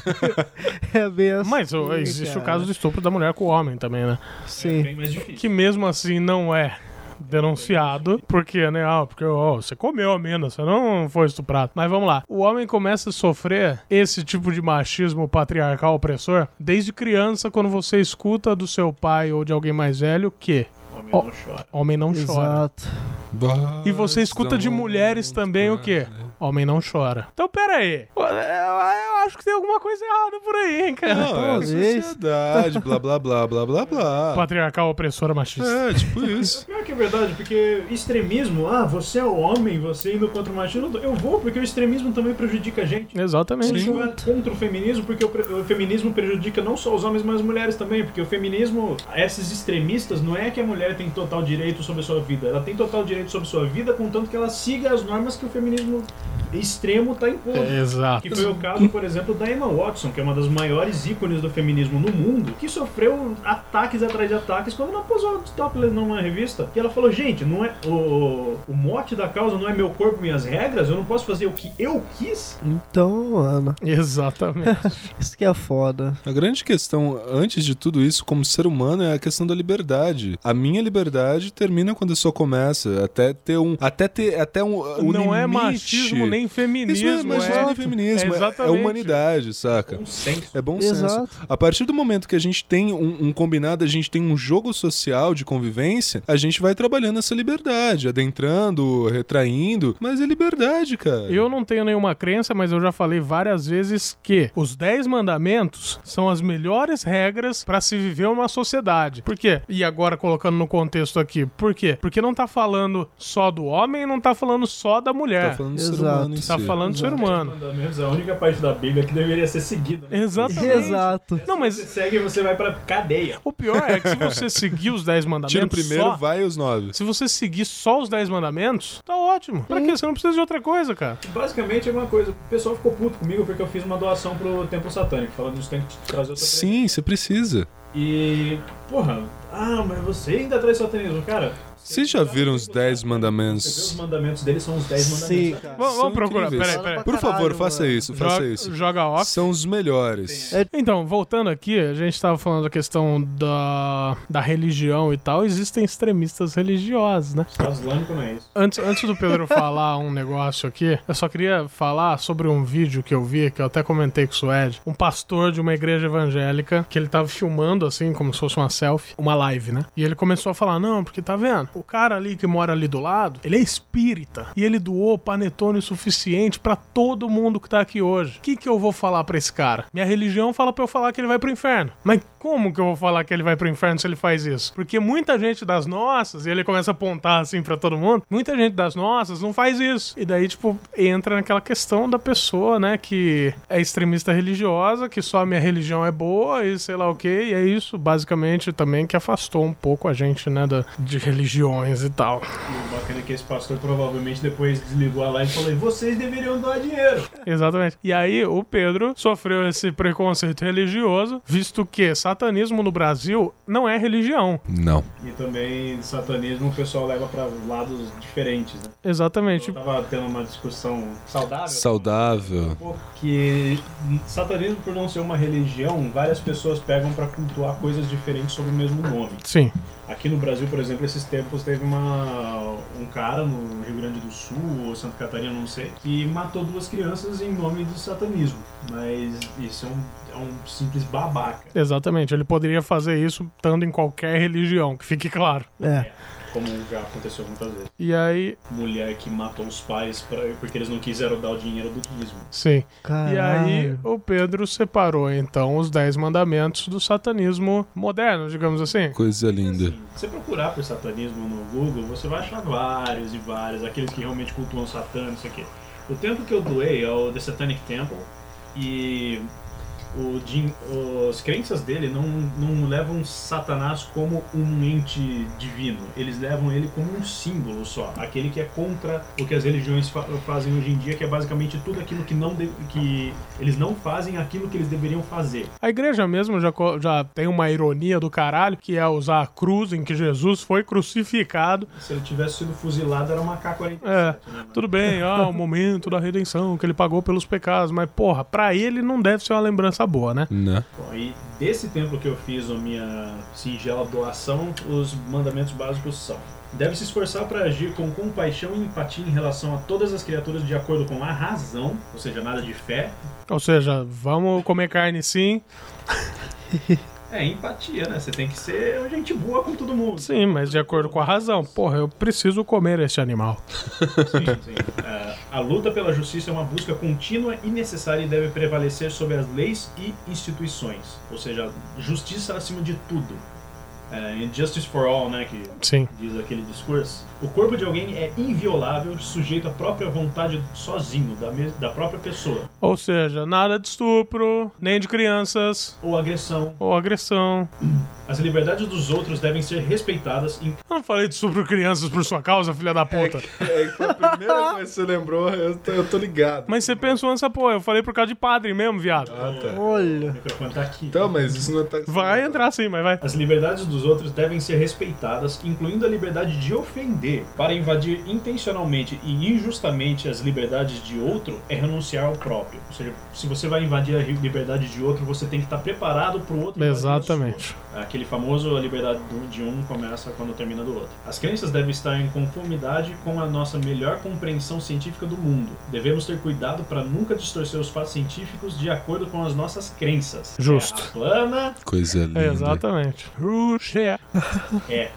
É bem assim. Mas existe o cara. caso do estupro da mulher com o homem também, né? É Sim. bem mais difícil. Que mesmo assim não é denunciado, porque, né, ah, porque ó, você comeu a mina, você não foi estuprado. Mas vamos lá, o homem começa a sofrer esse tipo de machismo patriarcal opressor desde criança, quando você escuta do seu pai ou de alguém mais velho que Homem não chora. homem não chora. E você escuta de mulheres também o quê? Homem não chora. Então, pera aí. Eu, eu acho que tem alguma coisa errada por aí, hein, cara. Não, é sociedade, blá blá blá blá blá blá. Patriarcal opressora machista. É, tipo isso. Pior que é verdade, porque extremismo, ah, você é o homem, você indo contra o machismo, eu vou, porque o extremismo também prejudica a gente. Exatamente. Você vai contra o feminismo, porque o, o feminismo prejudica não só os homens, mas as mulheres também. Porque o feminismo, esses extremistas, não é que a mulher tem total direito sobre a sua vida. Ela tem total direito sobre sua vida, contanto que ela siga as normas que o feminismo extremo tá imposto. Exato. Que foi o caso, por exemplo, da Emma Watson, que é uma das maiores ícones do feminismo no mundo, que sofreu ataques atrás de ataques quando ela posou de topless numa revista. E ela falou, gente, não é o, o mote da causa não é meu corpo, minhas regras, eu não posso fazer o que eu quis. Então, mano, Exatamente. isso que é foda. A grande questão, antes de tudo isso, como ser humano, é a questão da liberdade. A minha liberdade termina quando a sua começa. Até ter um. Até ter. Até um. um não é limite. machismo nem Isso feminismo. não é machismo é- nem feminismo. é É, é humanidade, saca? Com senso. É bom senso. A partir do momento que a gente tem um, um combinado, a gente tem um jogo social de convivência, a gente vai trabalhando essa liberdade, adentrando, retraindo, mas é liberdade, cara. Eu não tenho nenhuma crença, mas eu já falei várias vezes que os 10 mandamentos são as melhores regras pra se viver uma sociedade. Por quê? E agora colocando no contexto aqui, por quê? Porque não tá falando só do homem e não tá falando só da mulher. Tá falando do Exato. ser humano em Tá si. falando do ser humano. Mandamentos é a única parte da Bíblia que deveria ser seguida. Né? Exatamente. Exato. Não, Você mas segue e você vai pra cadeia. o pior é que se você seguir os 10 mandamentos Tira o primeiro, só, vai os nove. se você seguir só os 10 mandamentos, tá ótimo. Pra quê? Você não precisa de outra coisa, cara. Basicamente é uma coisa. O pessoal ficou puto comigo porque eu fiz uma doação pro Templo Satânico. Falando disso, tem que trazer outra Sim, você precisa. E, porra, ah, mas você ainda traz satanismo, cara. Vocês já viram os 10 Você vê os mandamentos? mandamentos dele são os 10 Sim, mandamentos. cara. Vamos, vamos procurar. Peraí, peraí. Por favor, faça mano. isso, faça Joga, isso. joga off. São os melhores. É- Então, voltando aqui, a gente tava falando da questão da, da religião e tal. Existem extremistas religiosos, né? Estado Islâmico não é isso. Antes, antes do Pedro falar um negócio aqui, eu só queria falar sobre um vídeo que eu vi, que eu até comentei com o Suede. Um pastor de uma igreja evangélica, que ele tava filmando, assim, como se fosse uma selfie, uma live, né? E ele começou a falar, não, porque tá vendo? O cara ali que mora ali do lado, ele é espírita. E ele doou panetone suficiente pra todo mundo que tá aqui hoje. O que que eu vou falar pra esse cara? Minha religião fala pra eu falar que ele vai pro inferno. Mas como que eu vou falar que ele vai pro inferno se ele faz isso? Porque muita gente das nossas, e ele começa a apontar assim pra todo mundo, muita gente das nossas não faz isso. E daí, tipo, entra naquela questão da pessoa, né, que é extremista religiosa, que só a minha religião é boa e sei lá o que, e é isso, basicamente, também que afastou um pouco a gente, né, da, de religiões e tal. E o bacana é que esse pastor provavelmente depois desligou a live e falou: vocês deveriam doar dinheiro. Exatamente. E aí o Pedro sofreu esse preconceito religioso, visto que satanismo no Brasil não é religião. Não. E também satanismo o pessoal leva pra lados diferentes, né? Exatamente. Eu tava tendo uma discussão saudável. Saudável. Porque satanismo, por não ser uma religião, várias pessoas pegam pra cultuar coisas diferentes sob o mesmo nome. Sim. Aqui no Brasil, por exemplo, esses tempos teve uma, um cara no Rio Grande do Sul ou Santa Catarina, não sei, que matou duas crianças em nome do satanismo. Mas isso é um, é um simples babaca. Exatamente. Ele poderia fazer isso estando em qualquer religião, que fique claro. É. Como já aconteceu muitas vezes. E aí, Mulher que matou os pais pra, porque eles não quiseram dar o dinheiro do dízimo. sim. Caralho. E aí o Pedro separou então os dez mandamentos do satanismo moderno, digamos assim. Coisa linda. Assim, se você procurar por satanismo no Google, você vai achar vários e vários, aqueles que realmente cultuam Satã, isso aqui. O templo que eu doei é o The Satanic Temple e o Jin, os crenças dele não, não levam Satanás como um ente divino, eles levam ele como um símbolo só, aquele que é contra o que as religiões fa- fazem hoje em dia, que é basicamente tudo aquilo que não que eles não fazem aquilo que eles deveriam fazer. A igreja mesmo já, já tem uma ironia do caralho, que é usar a cruz em que Jesus foi crucificado. Se ele tivesse sido fuzilado era uma K-47, É, né? tudo bem, ah, o momento da redenção, que ele pagou pelos pecados, mas porra, pra ele não deve ser uma lembrança boa, né? Né? Bom, aí desse templo que eu fiz a minha singela doação, os mandamentos básicos são: deve se esforçar para agir com compaixão e empatia em relação a todas as criaturas de acordo com a razão, ou seja, nada de fé. Ou seja, vamos comer carne sim, É empatia, né? Você tem que ser gente boa com todo mundo. sim, mas de acordo com a razão. Porra, eu preciso comer este animal. Sim, sim. É, a luta pela justiça é uma busca contínua e necessária e deve prevalecer sobre as leis e instituições, ou seja, justiça acima de tudo. É, Justice for All, né, que Sim. diz aquele discurso, o corpo de alguém é inviolável, sujeito à própria vontade sozinho, da, me- da própria pessoa, Ou seja, nada de estupro, nem de crianças, ou agressão. ou agressão. As liberdades dos outros devem ser respeitadas em Eu não falei de estupro crianças por sua causa, filha da puta. É, foi a primeira coisa que você lembrou, eu tô, eu tô ligado. Mas você pensou nessa porra, eu falei por causa de padre mesmo, viado. Ah, tá. O Olha. microfone tá aqui. Então, mas isso não tá... Vai entrar sim, mas vai. As liberdades dos outros devem ser respeitadas, incluindo a liberdade de ofender. Para invadir intencionalmente e injustamente as liberdades de outro é renunciar ao próprio. Ou seja, se você vai invadir a liberdade de outro, você tem que estar preparado para o outro a Exatamente. Aquele famoso a liberdade do- de um começa quando termina do outro. As crenças devem estar em conformidade com a nossa melhor compreensão científica do mundo. Devemos ter cuidado para nunca distorcer os fatos científicos de acordo com as nossas crenças. Justo. Terra plana Coisa linda. É, exatamente. Ruxa. É.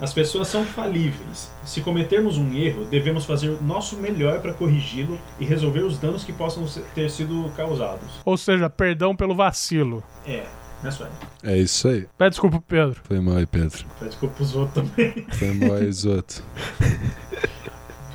As pessoas são falíveis. Se cometermos um erro, devemos fazer o nosso melhor para corrigi-lo e resolver os danos que possam ter sido causados. Ou seja, perdão pelo vacilo. É, né, Sueli? É isso aí. Pede desculpa, pro Pedro. Foi mal aí, Pedro. Pede desculpa pros outros também. Foi mal aí, Zoto.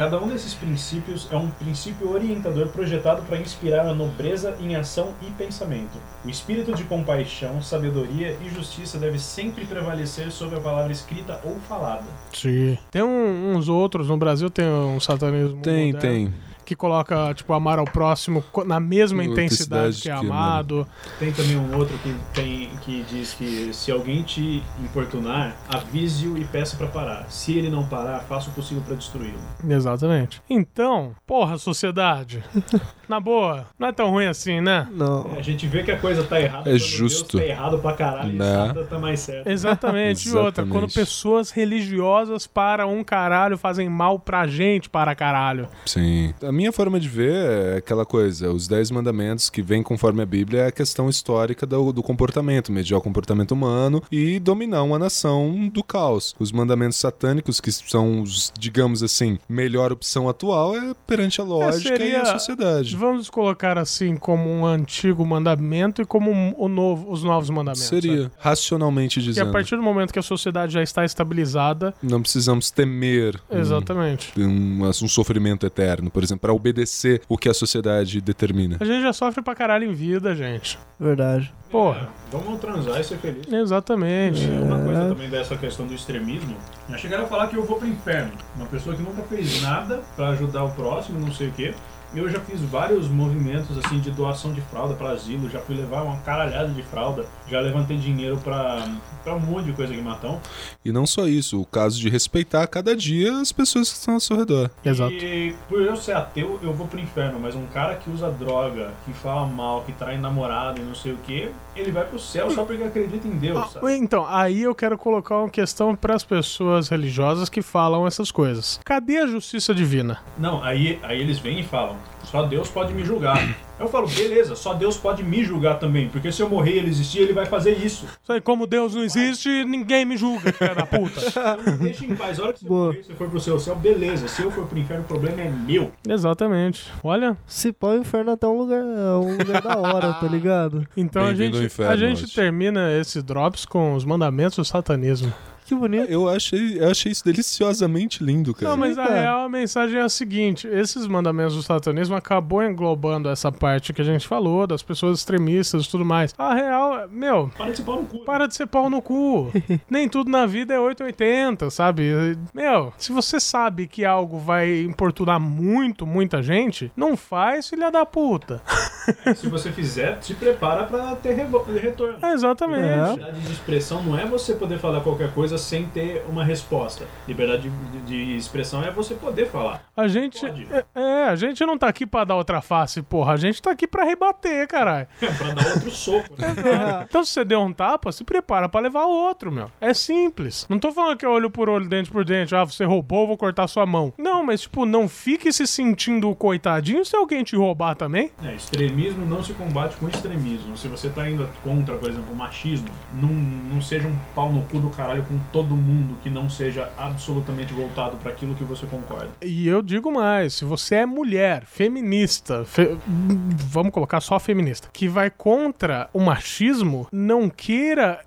Cada um desses princípios é um princípio orientador projetado para inspirar a nobreza em ação e pensamento. O espírito de compaixão, sabedoria e justiça deve sempre prevalecer sobre a palavra escrita ou falada. Sim. Tem um- uns outros, no Brasil tem um satanismo Tem, moderno tem. Que coloca, tipo, amar ao próximo na mesma Outra intensidade cidade que é que, amado. Tem também um outro que, tem, que diz que se alguém te importunar, avise-o e peça para parar. Se ele não parar, faça o possível para destruí-lo. Exatamente. Então, porra, sociedade. na boa, não é tão ruim assim, né? Não. A gente vê que a coisa tá errada. É justo. Deus tá errado pra caralho Né? e Satan tá mais certo. Exatamente. E outra, Exatamente. quando pessoas religiosas para um caralho fazem mal pra gente para caralho. Sim. A minha forma de ver é aquela coisa, os dez mandamentos que vêm conforme a Bíblia é a questão histórica do, do comportamento, mediar o comportamento humano e dominar uma nação do caos. Os mandamentos satânicos, que são os, digamos assim, melhor opção atual, é perante a lógica seria- e a sociedade. Vamos colocar assim como um antigo mandamento e como um- o novo, os novos mandamentos. Seria, sabe? racionalmente Que a dizendo. partir do momento que a sociedade já está estabilizada, Não precisamos temer um- exatamente. um, um sofrimento eterno, por exemplo, para obedecer o que a sociedade determina. A gente já sofre pra caralho em vida, gente. Verdade. Porra, É, vamos transar e ser feliz. exatamente. É uma coisa também dessa questão do extremismo. Já chegaram a falar que eu vou pro inferno. Uma pessoa que nunca fez nada pra ajudar o próximo, não sei o quê. Eu já fiz vários movimentos assim de doação de fralda pra asilo, já fui levar uma caralhada de fralda, já levantei dinheiro pra, pra um monte de coisa que matam. E não só isso, o caso de respeitar a cada dia as pessoas que estão ao seu redor. Exato. E por eu ser ateu, eu vou pro inferno, mas um cara que usa droga, que fala mal, que trai namorado e não sei o que, ele vai pro céu só porque acredita em Deus, Ah, sabe? Então, aí eu quero colocar uma questão para as pessoas religiosas que falam essas coisas. Cadê a justiça divina? Não, aí, aí eles vêm e falam, só Deus pode me julgar. Eu falo, beleza, só Deus pode me julgar também, porque se eu morrer e ele existir, ele vai fazer isso. Isso aí, como Deus não existe, ninguém me julga, filha da puta. Então, me deixa em paz. A hora que você Boa. morrer, se for pro seu céu, beleza. Se eu for pro inferno, o problema é meu. Exatamente. Olha, Se pôr o inferno até um lugar, é um lugar da hora, tá ligado? então a Bem-vindo ao gente, inferno a gente hoje. termina esse Drops com os mandamentos do satanismo. Que bonito. Eu achei, eu achei isso deliciosamente lindo, cara. Não, mas a real a mensagem é a seguinte: esses mandamentos do satanismo acabou englobando essa parte que a gente falou, das pessoas extremistas e tudo mais. A real, é, meu, Para de se pau no cu. né? Para de ser pau no cu. Nem tudo na vida é 880, sabe? Meu, se você sabe que algo vai importunar muito, muita gente, não faz, filha da puta. Se você fizer, se prepara pra ter retorno. É, exatamente. É. Liberdade de expressão não é você poder falar qualquer coisa sem ter uma resposta. Liberdade de, de expressão é você poder falar. A gente. É, é, a gente não tá aqui pra dar outra face, porra. A gente tá aqui pra rebater, caralho. pra dar outro soco. Né? Então, se você deu um tapa, se prepara pra levar outro, meu. É simples. Não tô falando que é olho por olho, dente por dente. Ah, você roubou, vou cortar sua mão. Não, mas, tipo, não fique se sentindo coitadinho se alguém te roubar também. É, extremismo não se combate com extremismo. Se você tá indo contra, por exemplo, o machismo, não, não seja um pau no cu do caralho com todo mundo que não seja absolutamente voltado pra aquilo que você concorda. E eu digo mais, se você é mulher, feminista, fe- vamos colocar só feminista, que vai contra o machismo, não queira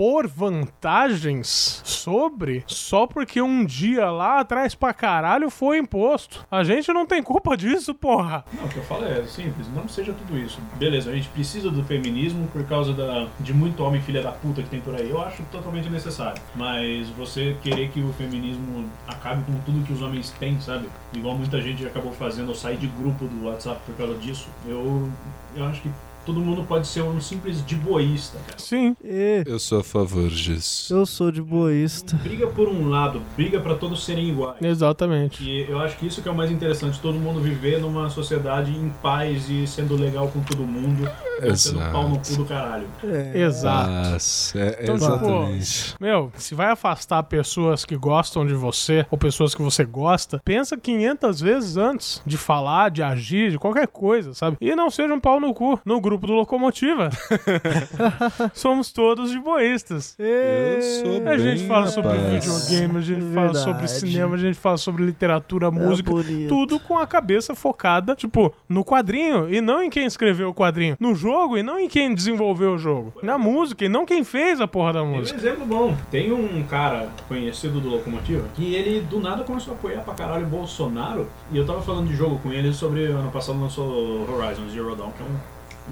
impor vantagens sobre só porque um dia lá atrás pra caralho foi imposto. A gente não tem culpa disso, porra. Não, o que eu falo é simples, não seja tudo isso. Beleza, a gente precisa do feminismo por causa da, de muito homem filha da puta que tem por aí. Eu acho totalmente necessário. Mas você querer que o feminismo acabe com tudo que os homens têm, sabe? Igual muita gente acabou fazendo, eu saí de grupo do WhatsApp por causa disso. Eu, eu acho que todo mundo pode ser um simples de boísta, cara. Sim. E Eu sou a favor disso. eu sou de boísta. Briga por um lado, briga pra todos serem iguais. Exatamente. E eu acho que isso que é o mais interessante, todo mundo viver numa sociedade em paz e sendo legal com todo mundo, sendo Exato. pau no cu do caralho. É. Exato. Nossa, é, Então, tipo, exatamente. Meu, se vai afastar pessoas que gostam de você ou pessoas que você gosta, pensa 500 vezes antes de falar, de agir, de qualquer coisa, sabe? E não seja um pau no cu no grupo do Locomotiva. Somos todos de boístas. Eu sou A gente bem fala sobre rapaz. videogame, a gente fala sobre cinema, a gente fala sobre literatura, música, bonito. tudo com a cabeça focada, tipo, no quadrinho e não em quem escreveu o quadrinho, no jogo e não em quem desenvolveu o jogo, na música e não quem fez a porra da Tem um música. exemplo bom. Tem um cara conhecido do Locomotiva que ele do nada começou a apoiar pra caralho o Bolsonaro. E eu tava falando de jogo com ele sobre ano passado lançou Horizon Zero Dawn, que é um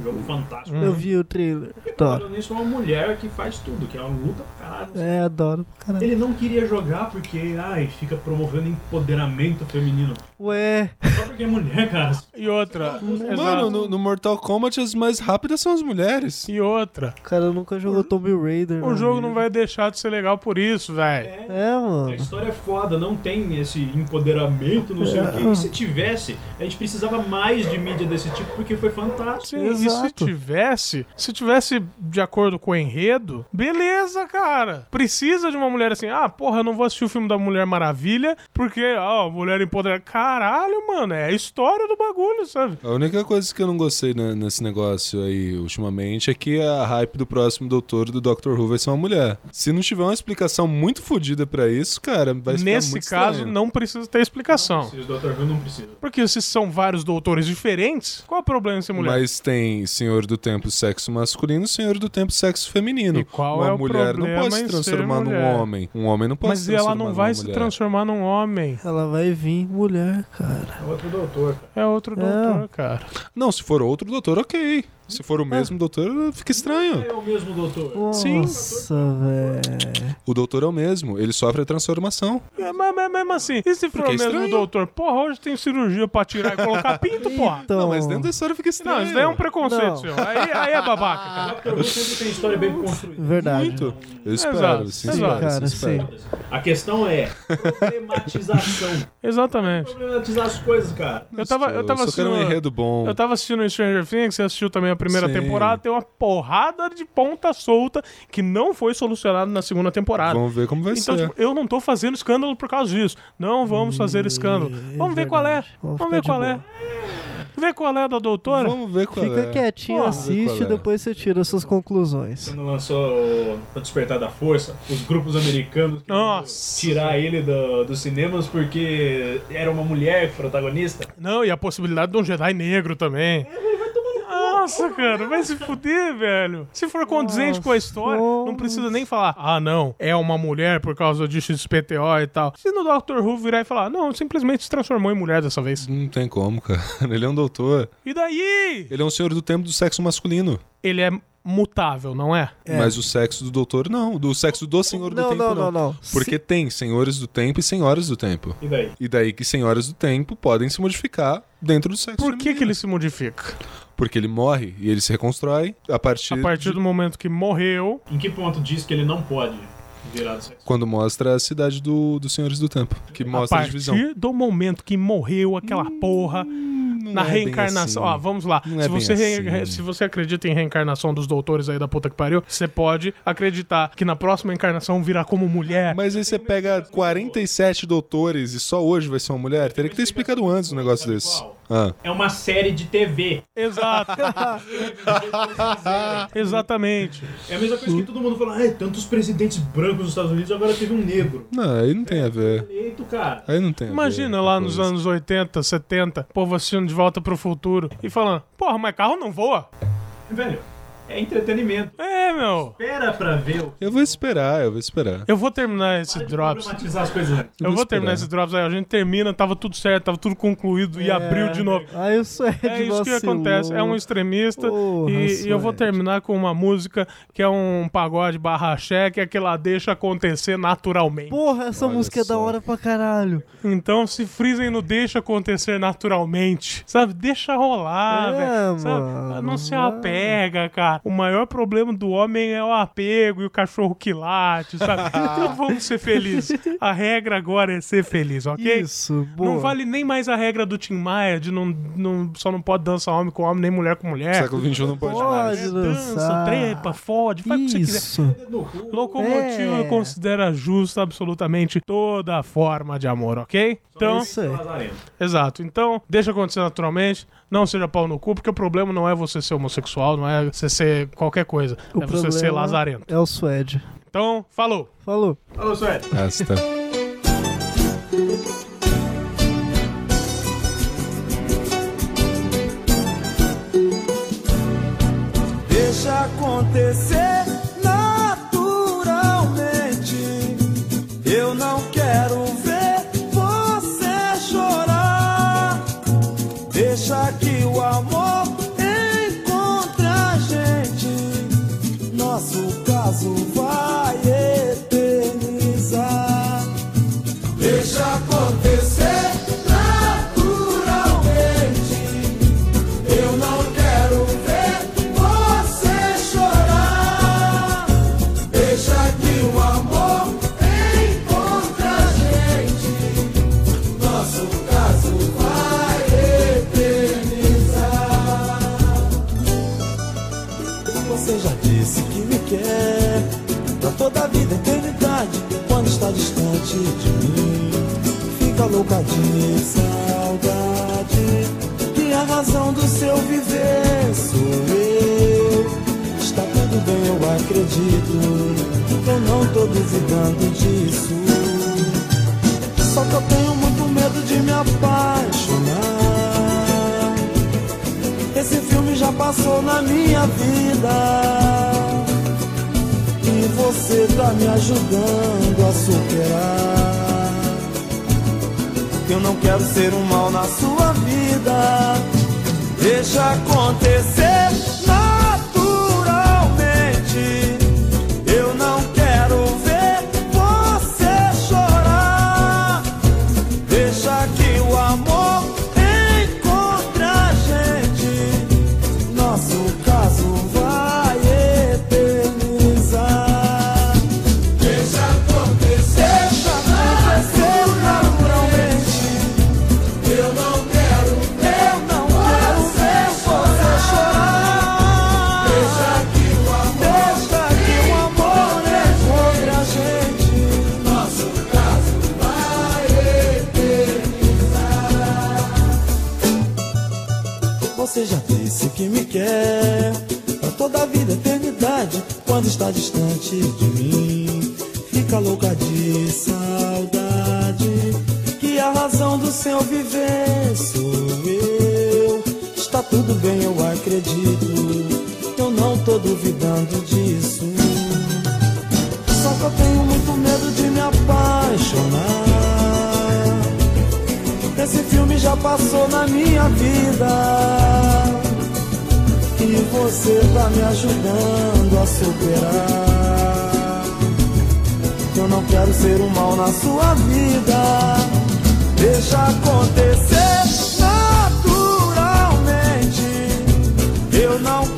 jogo fantástico. Eu vi o trailer. E Adoro. falando nisso, é uma mulher que faz tudo, que ela luta pra caralho. É, adoro. Caralho. Ele não queria jogar porque, ai, fica promovendo empoderamento feminino. Ué, Só porque é mulher, cara. E outra, Mano, exato. no, no Mortal Kombat as mais rápidas são as mulheres. E outra, o cara nunca jogou Tomb Raider. o jogo vida. não vai deixar de ser legal por isso, velho. É, A mano. história é foda, não tem esse empoderamento, não sei o quê. E se tivesse, a gente precisava mais de mídia desse tipo porque foi fantástico. Sim, e se Exato. tivesse, se tivesse de acordo com o enredo, beleza, cara. Precisa de uma mulher assim, ah, porra, eu não vou assistir o filme da Mulher Maravilha porque, ó, mulher empoderada. Caralho, mano, é a história do bagulho, sabe? A única coisa que eu não gostei né, nesse negócio aí ultimamente é que a hype do próximo doutor do Doctor Who vai ser uma mulher. Se não tiver uma explicação muito fodida pra isso, cara, vai ficar Nesse muito caso, estranho. não precisa ter explicação. Se os Dr. Who não precisa. Porque se são vários doutores diferentes, qual é o problema em ser mulher? Mas tem Senhor do Tempo sexo masculino e Senhor do Tempo sexo feminino. E qual uma é o mulher não problema pode se ser transformar num homem. Um homem não pode Mas se ela transformar não vai se transformar num homem. Ela vai vir mulher, cara. É outro doutor. É outro doutor, cara. Não, se for outro doutor, ok. Se for o mesmo doutor, fica estranho. É o mesmo doutor. Sim. Nossa, velho. O doutor é o mesmo, ele sofre a transformação. É, mas, mas mesmo assim, e se for Porque o mesmo estranho. doutor? Porra, hoje tem cirurgia pra tirar e colocar pinto, porra. Então, Não, mas dentro da história fica estranho. Não, isso daí é um preconceito Não. seu. Aí, aí é babaca, cara. Dr. Who sempre tem história bem construída. verdade. Muito. Eu espero, Exato, sim, exato. espero, Cara, sim, espero. A questão é problematização. Exatamente. Problematizar as coisas, cara. Eu tava, eu tava quero um assistindo. enredo bom. Eu tava assistindo Stranger Things, você assistiu também a primeira Sim. temporada, tem uma porrada de ponta solta que não foi solucionada na segunda temporada. Vamos ver como vai Então, ser. tipo, eu não tô fazendo escândalo por causa disso. Não vamos fazer escândalo. Vamos ver qual é. Vamos Vamos ver qual de é. Vê qual é da doutora. Vamos ver qual Fica é. quietinho, Porra, assiste e é. depois você tira suas conclusões. Quando lançou o Despertar da Força, os grupos americanos tirar ele do, dos cinemas porque era uma mulher protagonista. Não, e a possibilidade de um Jedi negro também. Nossa, cara, vai se fuder, velho. Se for condizente com a história, não precisa nem falar, ah, não, é uma mulher por causa de XPTO e tal. Se no Doctor Who virar e falar, não, simplesmente se transformou em mulher dessa vez. Não tem como, cara. Ele é um doutor. E daí? Ele é um senhor do tempo do sexo masculino. Ele é mutável, não é? Mas o sexo do doutor, não. Do sexo do senhor do Não, tempo, não, não. não, não. Porque tem senhores do tempo e senhoras do tempo. E daí? E daí que senhoras do tempo podem se modificar dentro do sexo Por que, que ele se modifica? Porque ele morre e ele se reconstrói a partir, A partir de do momento que morreu. Em que ponto diz que ele não pode virar do sexo? quando mostra a cidade do, dos senhores do tempo. Que A mostra a divisão. partir do momento que morreu aquela porra. Não Na é bem reencarnação. assim. Ó, vamos lá. Não é se, bem você re- assim. se você acredita em reencarnação dos doutores aí da puta que pariu, você pode acreditar que na próxima encarnação virá como mulher. Mas aí você pega 47 doutores e só hoje vai ser uma mulher? Teria que ter explicado antes um negócio desse. Ah. É uma série de TV. Exato. Exatamente. É a mesma coisa que todo mundo fala, ah, tantos presidentes brancos nos Estados Unidos, agora teve um negro. Não, aí não tem a ver. Eleito, cara. Aí não tem a ver Imagina lá nos coisa. anos 80, 70, o povo assistindo de volta pro futuro e falando: Porra, mas carro não voa. Velho, É entretenimento. É, meu. Espera pra ver o. Eu vou esperar, eu vou esperar. Eu vou terminar esse Para de Drops. problematizar as coisas antes. Eu vou vou terminar esse Drops aí. A gente termina, tava tudo certo, tava tudo concluído e É. abriu de novo. Aí o Suede É isso que acontece. É um extremista. Porra, e, e eu vou terminar com uma música que é um pagode barra axé, que é que ela deixa acontecer naturalmente. Porra, essa Olha música é da só. hora pra caralho. Então se frisem no deixa acontecer naturalmente. Sabe? Deixa rolar, É, velho. Não se apega, cara. O maior problema do homem é o apego e o cachorro que late, sabe? então vamos ser felizes. A regra agora é ser feliz, ok? Isso, boa. Não vale nem mais a regra do Tim Maia de não, não, só não pode dançar homem com homem, nem mulher com mulher. Século XXI não pode mais. Pode Dança, dançar. trepa, fode, faz o que você quiser. Isso. Locomotivo É. considera justa absolutamente toda forma de amor, ok? Então, Isso aí. Exato. Então, deixa acontecer naturalmente. Não seja pau no cu, porque o problema não é você ser homossexual, não é você ser qualquer coisa. O é você ser lazarento. É o Suede. Então, falou. Falou. Falou, Suede. Basta. Está distante de mim, fica louca de saudade. Que a razão do seu viver sou eu. Está tudo bem, eu acredito. Eu não tô duvidando disso. Só que eu tenho muito medo de me apaixonar. Esse filme já passou na minha vida. Você tá me ajudando a superar. Eu não quero ser um mal na sua vida. Deixa acontecer está distante de mim, fica louca de saudade. Que a razão do seu viver sou eu. Está tudo bem, eu acredito. Eu não tô duvidando disso. Só que eu tenho muito medo de me apaixonar. Esse filme já passou na minha vida. E você tá me ajudando a superar. Eu não quero ser um mal na sua vida. Deixa acontecer naturalmente. Eu não quero